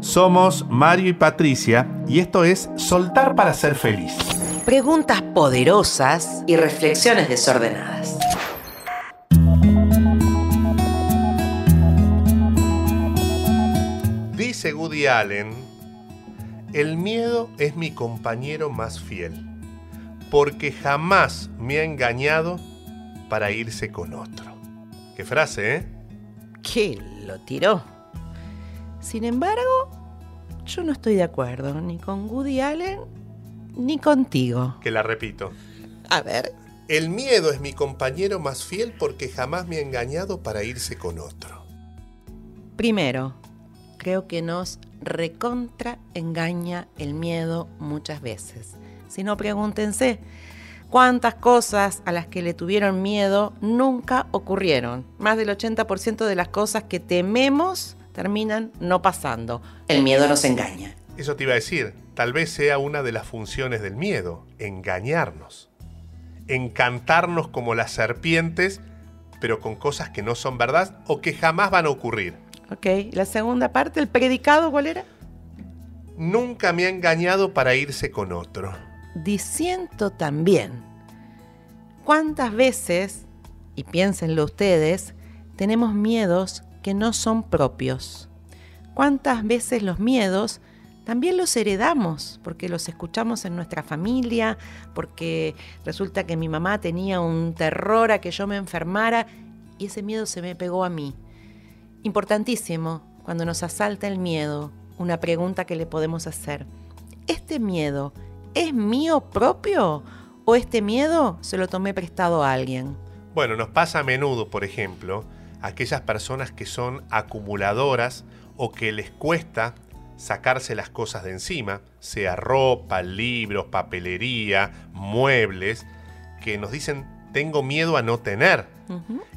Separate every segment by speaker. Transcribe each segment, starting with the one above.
Speaker 1: Somos Mario y Patricia y esto es Soltar para ser feliz.
Speaker 2: Preguntas poderosas y reflexiones desordenadas.
Speaker 1: Dice Woody Allen, el miedo es mi compañero más fiel, porque jamás me ha engañado para irse con otro. Qué frase, ¿eh?
Speaker 2: ¿Qué lo tiró? Sin embargo, yo no estoy de acuerdo ni con Woody Allen ni contigo.
Speaker 1: Que la repito.
Speaker 2: A ver.
Speaker 1: El miedo es mi compañero más fiel porque jamás me ha engañado para irse con otro.
Speaker 2: Primero, creo que nos recontra engaña el miedo muchas veces. Si no, pregúntense cuántas cosas a las que le tuvieron miedo nunca ocurrieron. Más del 80% de las cosas que tememos terminan no pasando. El miedo nos engaña.
Speaker 1: Eso te iba a decir, tal vez sea una de las funciones del miedo, engañarnos. Encantarnos como las serpientes, pero con cosas que no son verdad o que jamás van a ocurrir.
Speaker 2: Ok, la segunda parte, el predicado, ¿cuál era?
Speaker 1: Nunca me ha engañado para irse con otro.
Speaker 2: Diciendo también, ¿cuántas veces, y piénsenlo ustedes, tenemos miedos que no son propios? ¿Cuántas veces los miedos también los heredamos porque los escuchamos en nuestra familia, porque resulta que mi mamá tenía un terror a que yo me enfermara y ese miedo se me pegó a mí? Importantísimo, cuando nos asalta el miedo, una pregunta que le podemos hacer. ¿Este miedo es mío propio o este miedo se lo tomé prestado a alguien?
Speaker 1: Bueno, nos pasa a menudo, por ejemplo, aquellas personas que son acumuladoras o que les cuesta sacarse las cosas de encima, sea ropa, libros, papelería, muebles, que nos dicen tengo miedo a no tener.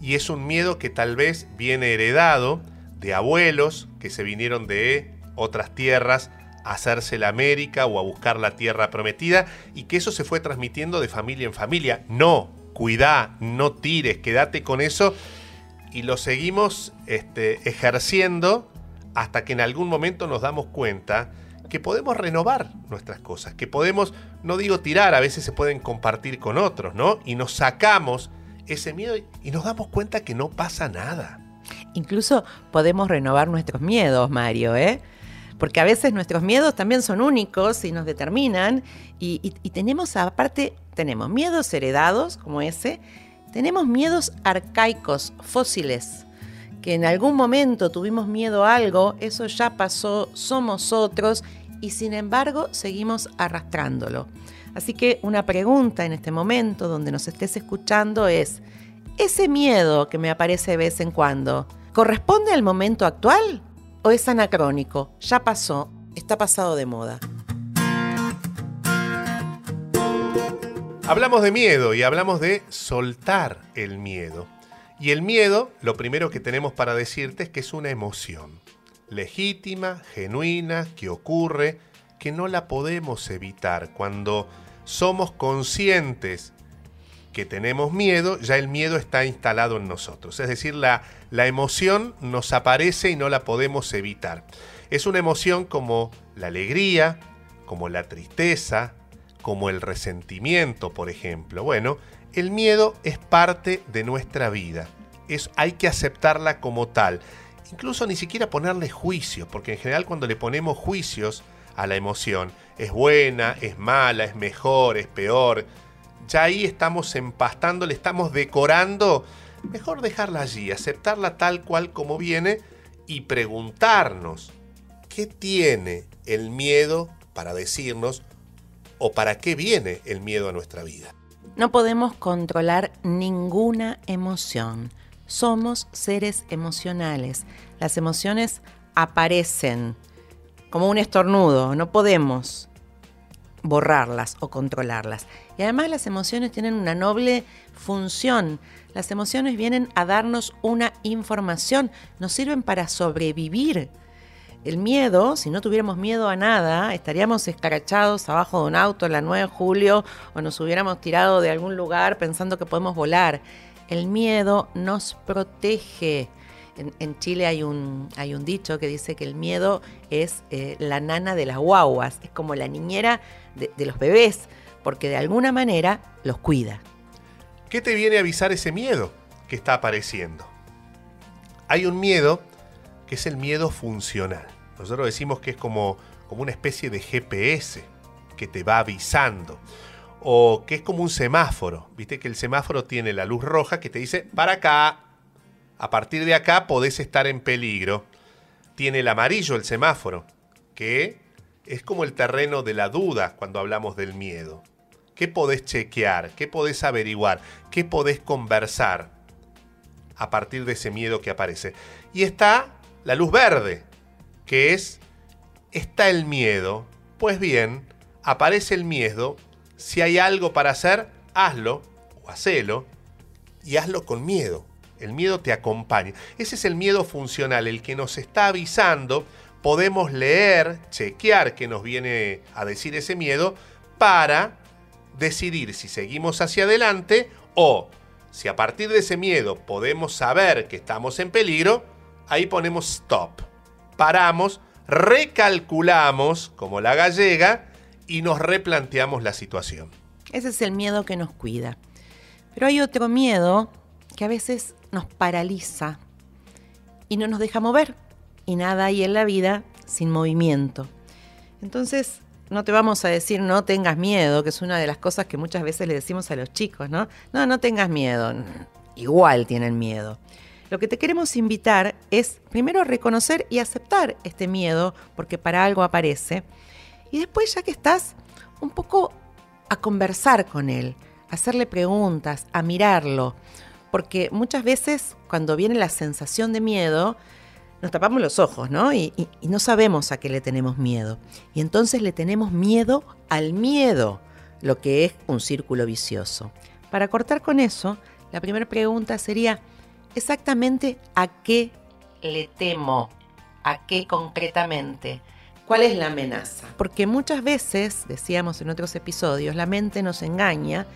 Speaker 1: Y es un miedo que tal vez viene heredado de abuelos que se vinieron de otras tierras a hacerse la América o a buscar la tierra prometida y que eso se fue transmitiendo de familia en familia. No, cuidá, no tires, quédate con eso y lo seguimos este, ejerciendo hasta que en algún momento nos damos cuenta que podemos renovar nuestras cosas, que podemos, no digo tirar, a veces se pueden compartir con otros, ¿no? Y nos sacamos ese miedo y nos damos cuenta que no pasa nada.
Speaker 2: Incluso podemos renovar nuestros miedos, Mario, ¿eh? Porque a veces nuestros miedos también son únicos y nos determinan. Y, y tenemos, aparte, tenemos miedos heredados, como ese, tenemos miedos arcaicos, fósiles, que en algún momento tuvimos miedo a algo, eso ya pasó, somos otros y sin embargo seguimos arrastrándolo. Así que una pregunta en este momento donde nos estés escuchando es, ¿ese miedo que me aparece de vez en cuando corresponde al momento actual o es anacrónico? Ya pasó, está pasado de moda.
Speaker 1: Hablamos de miedo y hablamos de soltar el miedo. Y el miedo, lo primero que tenemos para decirte es que es una emoción legítima, genuina, que ocurre, que no la podemos evitar. Cuando somos conscientes que tenemos miedo, ya el miedo está instalado en nosotros. Es decir, la, emoción nos aparece y no la podemos evitar. Es una emoción como la alegría, como la tristeza, como el resentimiento, por ejemplo. Bueno, el miedo es parte de nuestra vida. Es, hay que aceptarla como tal. Incluso ni siquiera ponerle juicios, porque en general cuando le ponemos juicios a la emoción, es buena, es mala, es mejor, es peor, ya ahí estamos empastando, le estamos decorando. Mejor dejarla allí, aceptarla tal cual como viene y preguntarnos, ¿qué tiene el miedo para decirnos o para qué viene el miedo a nuestra vida?
Speaker 2: No podemos controlar ninguna emoción. Somos seres emocionales. Las emociones aparecen como un estornudo. No podemos borrarlas o controlarlas. Y además las emociones tienen una noble función. Las emociones vienen a darnos una información, nos sirven para sobrevivir. El miedo, si no tuviéramos miedo a nada, estaríamos escarachados abajo de un auto en la 9 de julio o nos hubiéramos tirado de algún lugar pensando que podemos volar. El miedo nos protege en, Chile hay un, hay un dicho que dice que el miedo es eh, la nana de las guaguas, es como la niñera de, de los bebés, porque de alguna manera los cuida.
Speaker 1: ¿Qué te viene a avisar ese miedo que está apareciendo? Hay un miedo que es el miedo funcional. Nosotros decimos que es como, como una especie de GPS que te va avisando. O que es como un semáforo. Viste que el semáforo tiene la luz roja que te dice, para acá, a partir de acá podés estar en peligro. Tiene el amarillo el semáforo, que es como el terreno de la duda cuando hablamos del miedo. ¿Qué podés chequear? ¿Qué podés averiguar? ¿Qué podés conversar a partir de ese miedo que aparece? Y está la luz verde, que es, está el miedo. Pues bien, aparece el miedo. Si hay algo para hacer, hazlo o hacelo y hazlo con miedo. El miedo te acompaña. Ese es el miedo funcional, el que nos está avisando. Podemos leer, chequear qué nos viene a decir ese miedo para decidir si seguimos hacia adelante o si a partir de ese miedo podemos saber que estamos en peligro, ahí ponemos stop. Paramos, recalculamos como la gallega y nos replanteamos la situación.
Speaker 2: Ese es el miedo que nos cuida. Pero hay otro miedo que a veces nos paraliza y no nos deja mover. Y nada hay en la vida sin movimiento. Entonces, no te vamos a decir no tengas miedo, que es una de las cosas que muchas veces le decimos a los chicos, ¿no? No, no tengas miedo. Igual tienen miedo. Lo que te queremos invitar es primero reconocer y aceptar este miedo, porque para algo aparece, y después ya que estás, un poco a conversar con él, a hacerle preguntas, a mirarlo, porque muchas veces cuando viene la sensación de miedo, nos tapamos los ojos, ¿no? Y, y, no sabemos a qué le tenemos miedo. Y entonces le tenemos miedo al miedo, lo que es un círculo vicioso. Para cortar con eso, la primera pregunta sería, exactamente a qué le temo, a qué concretamente. ¿Cuál es la amenaza? Porque muchas veces, decíamos en otros episodios, la mente nos engaña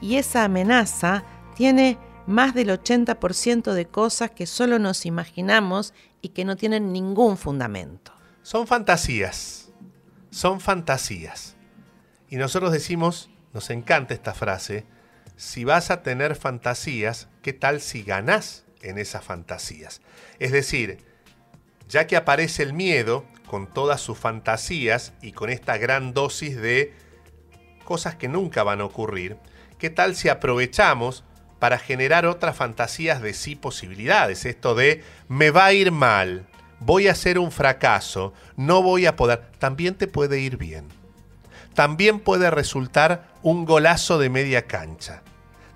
Speaker 2: y esa amenaza tiene más del 80% de cosas que solo nos imaginamos y que no tienen ningún fundamento.
Speaker 1: Son fantasías, son fantasías. Y nosotros decimos, nos encanta esta frase, si vas a tener fantasías, ¿qué tal si ganás en esas fantasías? Es decir, ya que aparece el miedo con todas sus fantasías y con esta gran dosis de cosas que nunca van a ocurrir, ¿qué tal si aprovechamos para generar otras fantasías de sí posibilidades? Esto de me va a ir mal, voy a ser un fracaso, no voy a poder, también te puede ir bien. También puede resultar un golazo de media cancha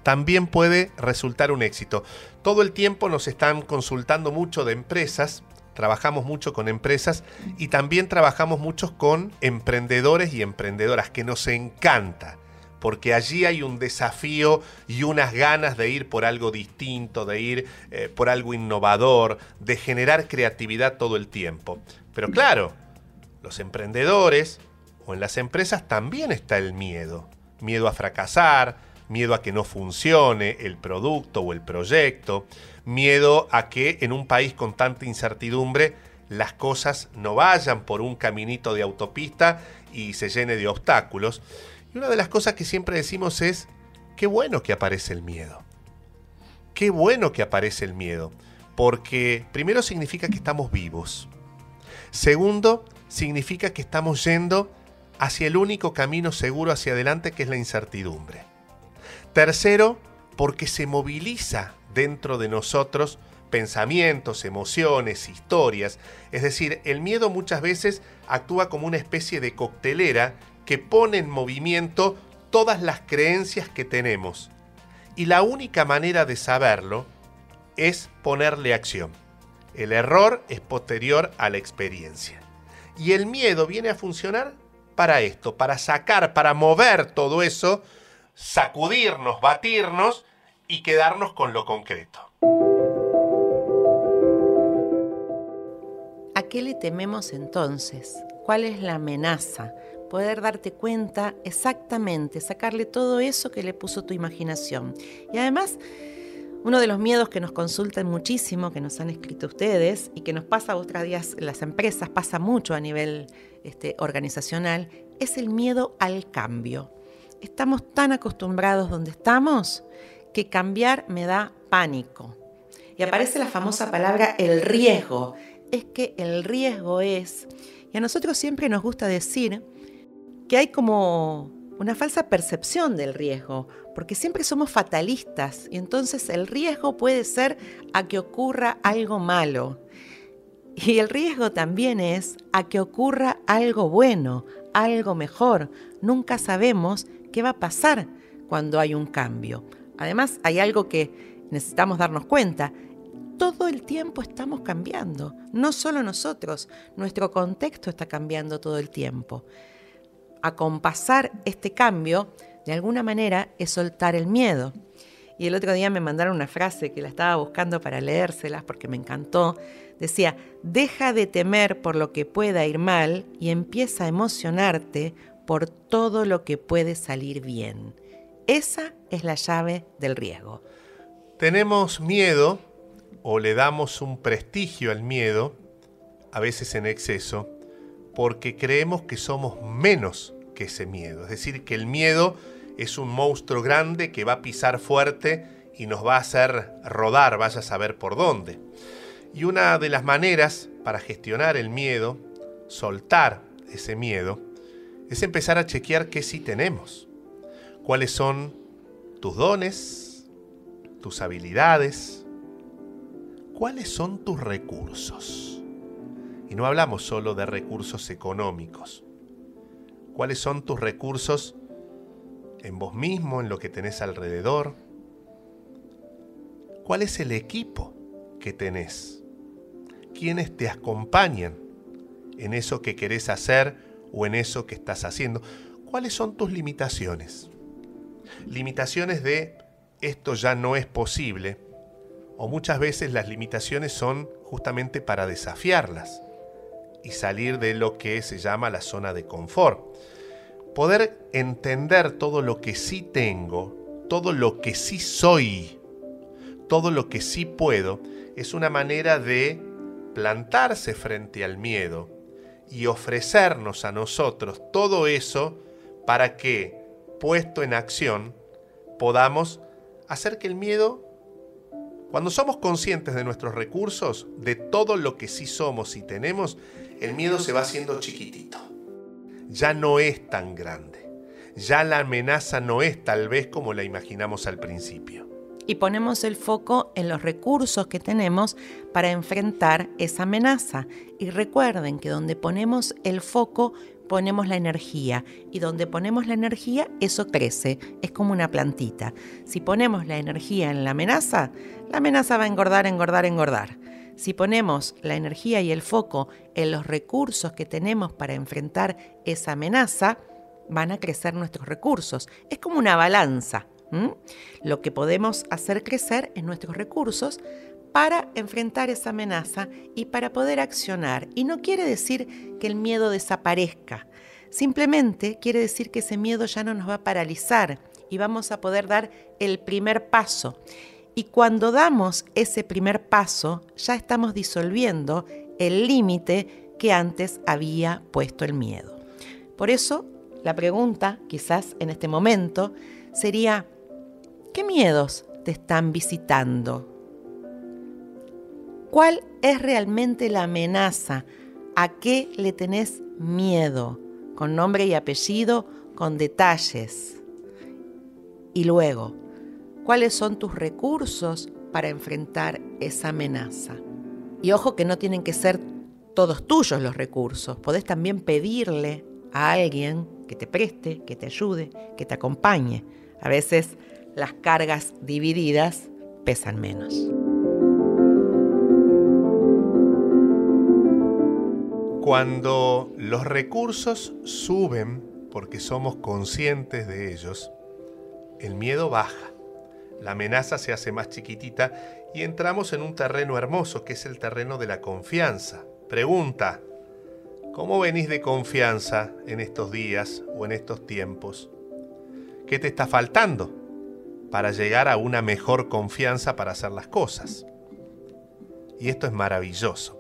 Speaker 1: también puede resultar un éxito. Todo el tiempo nos están consultando mucho de empresas, trabajamos mucho con empresas y también trabajamos mucho con emprendedores y emprendedoras, que nos encanta, porque allí hay un desafío y unas ganas de ir por algo distinto, de ir eh, por algo innovador, de generar creatividad todo el tiempo. Pero claro, los emprendedores o en las empresas también está el miedo. Miedo a fracasar, miedo a que no funcione el producto o el proyecto, miedo a que en un país con tanta incertidumbre las cosas no vayan por un caminito de autopista y se llene de obstáculos. Y una de las cosas que siempre decimos es, qué bueno que aparece el miedo. Qué bueno que aparece el miedo, porque primero significa que estamos vivos. Segundo, significa que estamos yendo hacia el único camino seguro hacia adelante que es la incertidumbre. Tercero, porque se moviliza dentro de nosotros pensamientos, emociones, historias. Es decir, el miedo muchas veces actúa como una especie de coctelera que pone en movimiento todas las creencias que tenemos. Y la única manera de saberlo es ponerle acción. El error es posterior a la experiencia. Y el miedo viene a funcionar para esto, para sacar, para mover todo eso sacudirnos, batirnos y quedarnos con lo concreto.
Speaker 2: ¿A qué le tememos entonces? ¿Cuál es la amenaza? Poder darte cuenta exactamente, sacarle todo eso que le puso tu imaginación. Y además, Uno de los miedos que nos consultan muchísimo, que nos han escrito ustedes y que nos pasa a otros días en las empresas, pasa mucho a nivel este, organizacional, es el miedo al cambio. Estamos tan acostumbrados donde estamos que cambiar me da pánico. Y aparece la famosa palabra el riesgo. Es que el riesgo es, y a nosotros siempre nos gusta decir que hay como una falsa percepción del riesgo, porque siempre somos fatalistas y entonces el riesgo puede ser a que ocurra algo malo. Y el riesgo también es a que ocurra algo bueno, algo mejor. Nunca sabemos qué va a pasar cuando hay un cambio. Además, hay algo que necesitamos darnos cuenta. Todo el tiempo estamos cambiando, no solo nosotros, nuestro contexto está cambiando todo el tiempo. Acompasar este cambio, de alguna manera, es soltar el miedo. Y el otro día me mandaron una frase que la estaba buscando para leérselas porque me encantó. Decía, deja de temer por lo que pueda ir mal y empieza a emocionarte por todo lo que puede salir bien. Esa es la llave del riesgo.
Speaker 1: Tenemos miedo o le damos un prestigio al miedo, a veces en exceso, porque creemos que somos menos que ese miedo. Es decir, que el miedo es un monstruo grande que va a pisar fuerte y nos va a hacer rodar, vaya a saber por dónde. Y una de las maneras para gestionar el miedo, soltar ese miedo, es empezar a chequear qué sí tenemos cuáles son tus dones, tus habilidades, cuáles son tus recursos. Y no hablamos solo de recursos económicos. ¿Cuáles son tus recursos en vos mismo, en lo que tenés alrededor? ¿Cuál es el equipo que tenés? ¿Quiénes te acompañan en eso que querés hacer o en eso que estás haciendo? ¿Cuáles son tus limitaciones? limitaciones de esto ya no es posible, o muchas veces las limitaciones son justamente para desafiarlas y salir de lo que se llama la zona de confort. Poder entender todo lo que sí tengo, todo lo que sí soy, todo lo que sí puedo, es una manera de plantarse frente al miedo y ofrecernos a nosotros todo eso para que puesto en acción, podamos hacer que el miedo, cuando somos conscientes de nuestros recursos, de todo lo que sí somos y tenemos, el miedo se va haciendo chiquitito. Ya no es tan grande. Ya la amenaza no es tal vez como la imaginamos al principio.
Speaker 2: Y ponemos el foco en los recursos que tenemos para enfrentar esa amenaza. Y recuerden que donde ponemos el foco ponemos la energía y donde ponemos la energía, eso crece, es como una plantita. Si ponemos la energía en la amenaza, la amenaza va a engordar, engordar, engordar. Si ponemos la energía y el foco en los recursos que tenemos para enfrentar esa amenaza, van a crecer nuestros recursos. Es como una balanza. Lo que podemos hacer crecer en nuestros recursos para enfrentar esa amenaza y para poder accionar. Y no quiere decir que el miedo desaparezca, simplemente quiere decir que ese miedo ya no nos va a paralizar y vamos a poder dar el primer paso. Y cuando damos ese primer paso, ya estamos disolviendo el límite que antes había puesto el miedo. Por eso, la pregunta, quizás en este momento, sería, ¿qué miedos te están visitando? ¿Cuál es realmente la amenaza? ¿A qué le tenés miedo? Con nombre y apellido, con detalles. Y luego, ¿cuáles son tus recursos para enfrentar esa amenaza? Y ojo que no tienen que ser todos tuyos los recursos. Podés también pedirle a alguien que te preste, que te ayude, que te acompañe. A veces las cargas divididas pesan menos.
Speaker 1: Cuando los recursos suben porque somos conscientes de ellos, el miedo baja, la amenaza se hace más chiquitita y entramos en un terreno hermoso que es el terreno de la confianza. Pregunta, ¿cómo venís de confianza en estos días o en estos tiempos? ¿Qué te está faltando? para llegar a una mejor confianza para hacer las cosas. Y esto es maravilloso.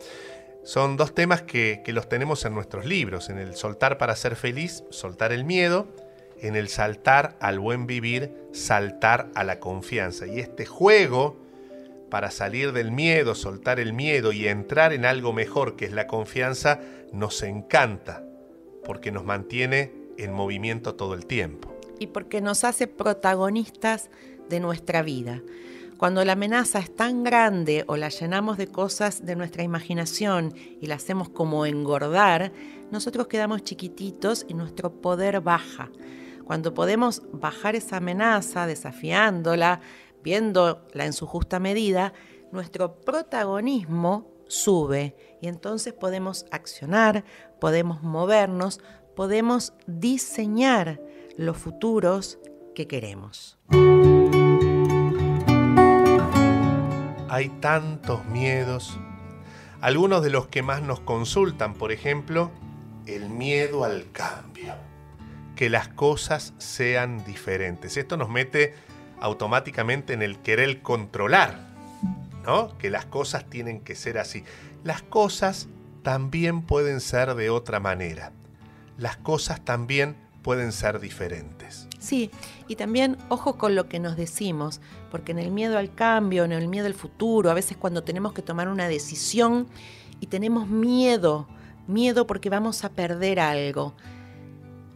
Speaker 1: Son dos temas que, los tenemos en nuestros libros, en el soltar para ser feliz, soltar el miedo, en el saltar al buen vivir, saltar a la confianza. Y este juego para salir del miedo, soltar el miedo y entrar en algo mejor que es la confianza, nos encanta, porque nos mantiene en movimiento todo el tiempo.
Speaker 2: Y porque nos hace protagonistas de nuestra vida. Cuando la amenaza es tan grande o la llenamos de cosas de nuestra imaginación y la hacemos como engordar, nosotros quedamos chiquititos y nuestro poder baja. Cuando podemos bajar esa amenaza desafiándola, viéndola en su justa medida, nuestro protagonismo sube y entonces podemos accionar, podemos movernos, podemos diseñar los futuros que queremos.
Speaker 1: Hay tantos miedos. Algunos de los que más nos consultan, por ejemplo, el miedo al cambio. Que las cosas sean diferentes. Esto nos mete automáticamente en el querer controlar, ¿no? Que las cosas tienen que ser así. Las cosas también pueden ser de otra manera. Las cosas también pueden ser diferentes.
Speaker 2: Sí, y también ojo con lo que nos decimos, porque en el miedo al cambio, en el miedo al futuro, a veces cuando tenemos que tomar una decisión y tenemos miedo, miedo porque vamos a perder algo.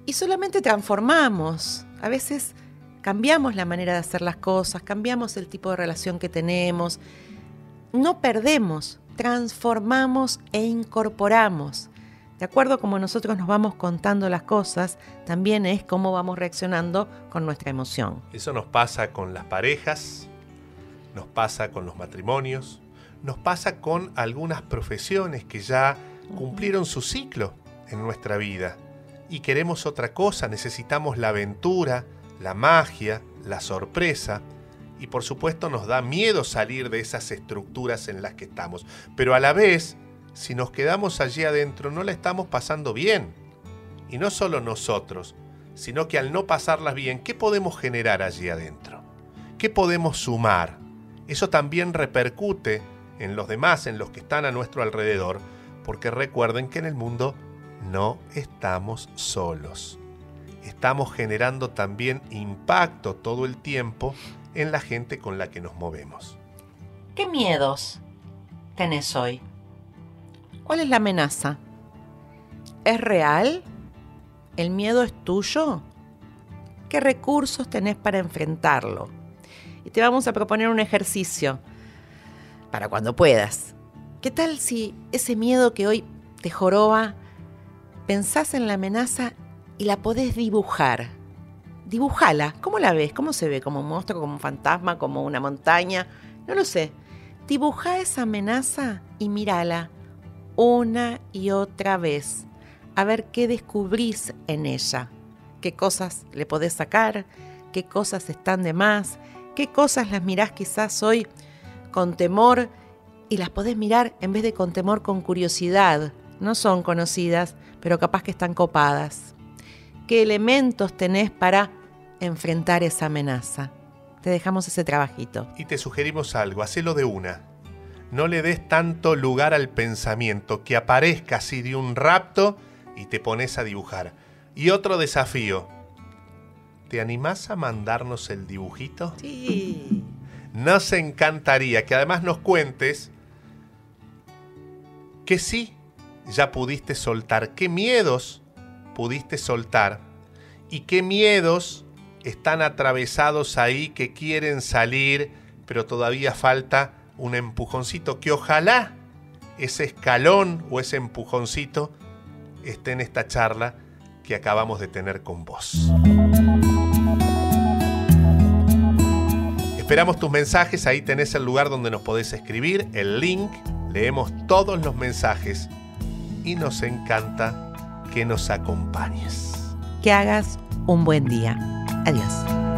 Speaker 2: Y solamente transformamos. A veces cambiamos la manera de hacer las cosas, cambiamos el tipo de relación que tenemos. No perdemos, transformamos e incorporamos. De acuerdo a cómo nosotros nos vamos contando las cosas, también es cómo vamos reaccionando con nuestra emoción.
Speaker 1: Eso nos pasa con las parejas, nos pasa con los matrimonios, nos pasa con algunas profesiones que ya cumplieron su ciclo en nuestra vida y queremos otra cosa, necesitamos la aventura, la magia, la sorpresa, y por supuesto nos da miedo salir de esas estructuras en las que estamos. Pero a la vez, si nos quedamos allí adentro, no la estamos pasando bien. Y no solo nosotros, sino que al no pasarlas bien, ¿qué podemos generar allí adentro? ¿Qué podemos sumar? Eso también repercute en los demás, en los que están a nuestro alrededor, porque recuerden que en el mundo no estamos solos estamos generando también impacto todo el tiempo en la gente con la que nos movemos.
Speaker 2: ¿Qué miedos tenés hoy? ¿Cuál es la amenaza? ¿Es real? ¿El miedo es tuyo? ¿Qué recursos tenés para enfrentarlo? Y te vamos a proponer un ejercicio para cuando puedas. ¿Qué tal si ese miedo que hoy te joroba, pensás en la amenaza y la podés dibujar. Dibujala. ¿Cómo la ves? ¿Cómo se ve? ¿Como un monstruo, como un fantasma, como una montaña? No lo sé. Dibuja esa amenaza y mírala una y otra vez. A ver qué descubrís en ella. ¿Qué cosas le podés sacar? ¿Qué cosas están de más? ¿Qué cosas las mirás quizás hoy con temor y las podés mirar en vez de con temor, con curiosidad? No son conocidas, pero capaz que están copadas qué elementos tenés para enfrentar esa amenaza. Te dejamos ese trabajito.
Speaker 1: Y te sugerimos algo, hacelo de una. No le des tanto lugar al pensamiento, que aparezca así de un rapto y te pones a dibujar. Y otro desafío. ¿Te animás a mandarnos el dibujito?
Speaker 2: Sí.
Speaker 1: Nos encantaría que además nos cuentes que sí, ya pudiste soltar, qué miedos pudiste soltar y qué miedos están atravesados ahí que quieren salir, pero todavía falta un empujoncito que ojalá ese escalón o ese empujoncito esté en esta charla que acabamos de tener con vos. Esperamos tus mensajes, ahí tenés el lugar donde nos podés escribir, el link, leemos todos los mensajes y nos encanta que nos acompañes.
Speaker 2: Que hagas un buen día. Adiós.